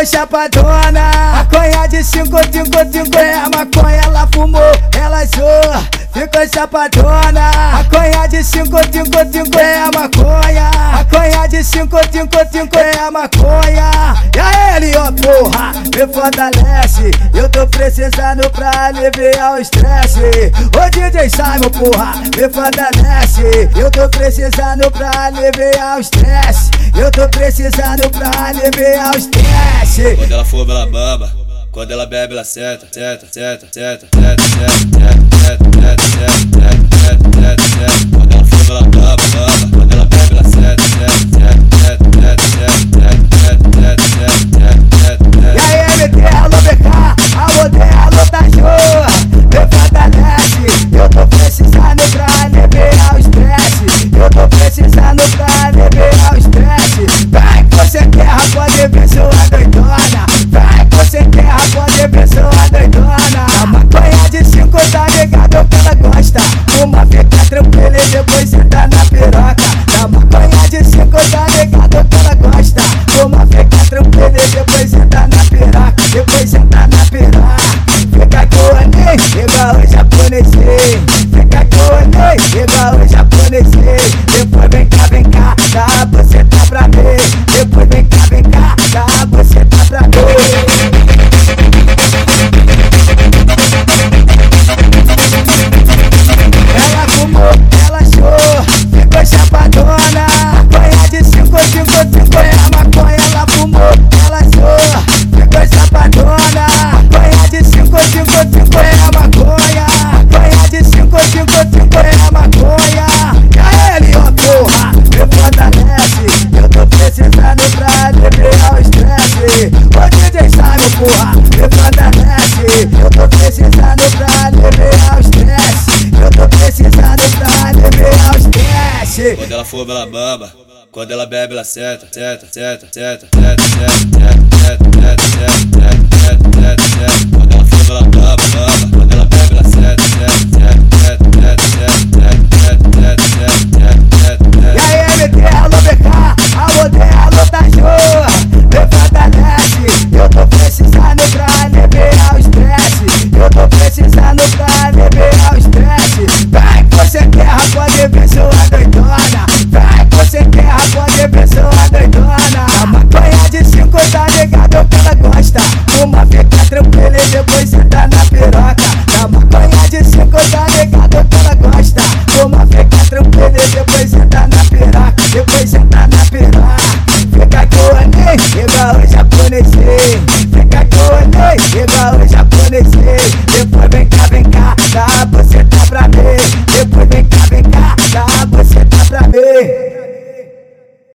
ficou chapadona. Maconha de 5, 5, 5 é a maconha, ela fumou, ela zoou, ficou chapadona. Maconha de 5, 5, 5 é a maconha. Maconha de 5, 5, 5 é a maconha. E aí, ele, ó, porra, me fortalece. Eu tô precisando pra aliviar o estresse. Ô DJ Simon, porra, me fortalece. Eu tô precisando pra aliviar o estresse. Eu tô precisando pra aliviar o estresse. Quando ela for, ela baba. Quando ela bebe, ela seta, seta, seta, seta, seta, seta, seta, seta, seta, depressão Simon, porra, me fortalece. Eu tô precisando pra aliviar o estresse. Eu tô precisando pra aliviar o estresse. Quando ela for, ela baba. Quando ela bebe, ela seta, seta, seta, seta, seta, seta, seta, seta, seta, seta, seta, seta, seta. Quando ela for, ela baba, baba. Quando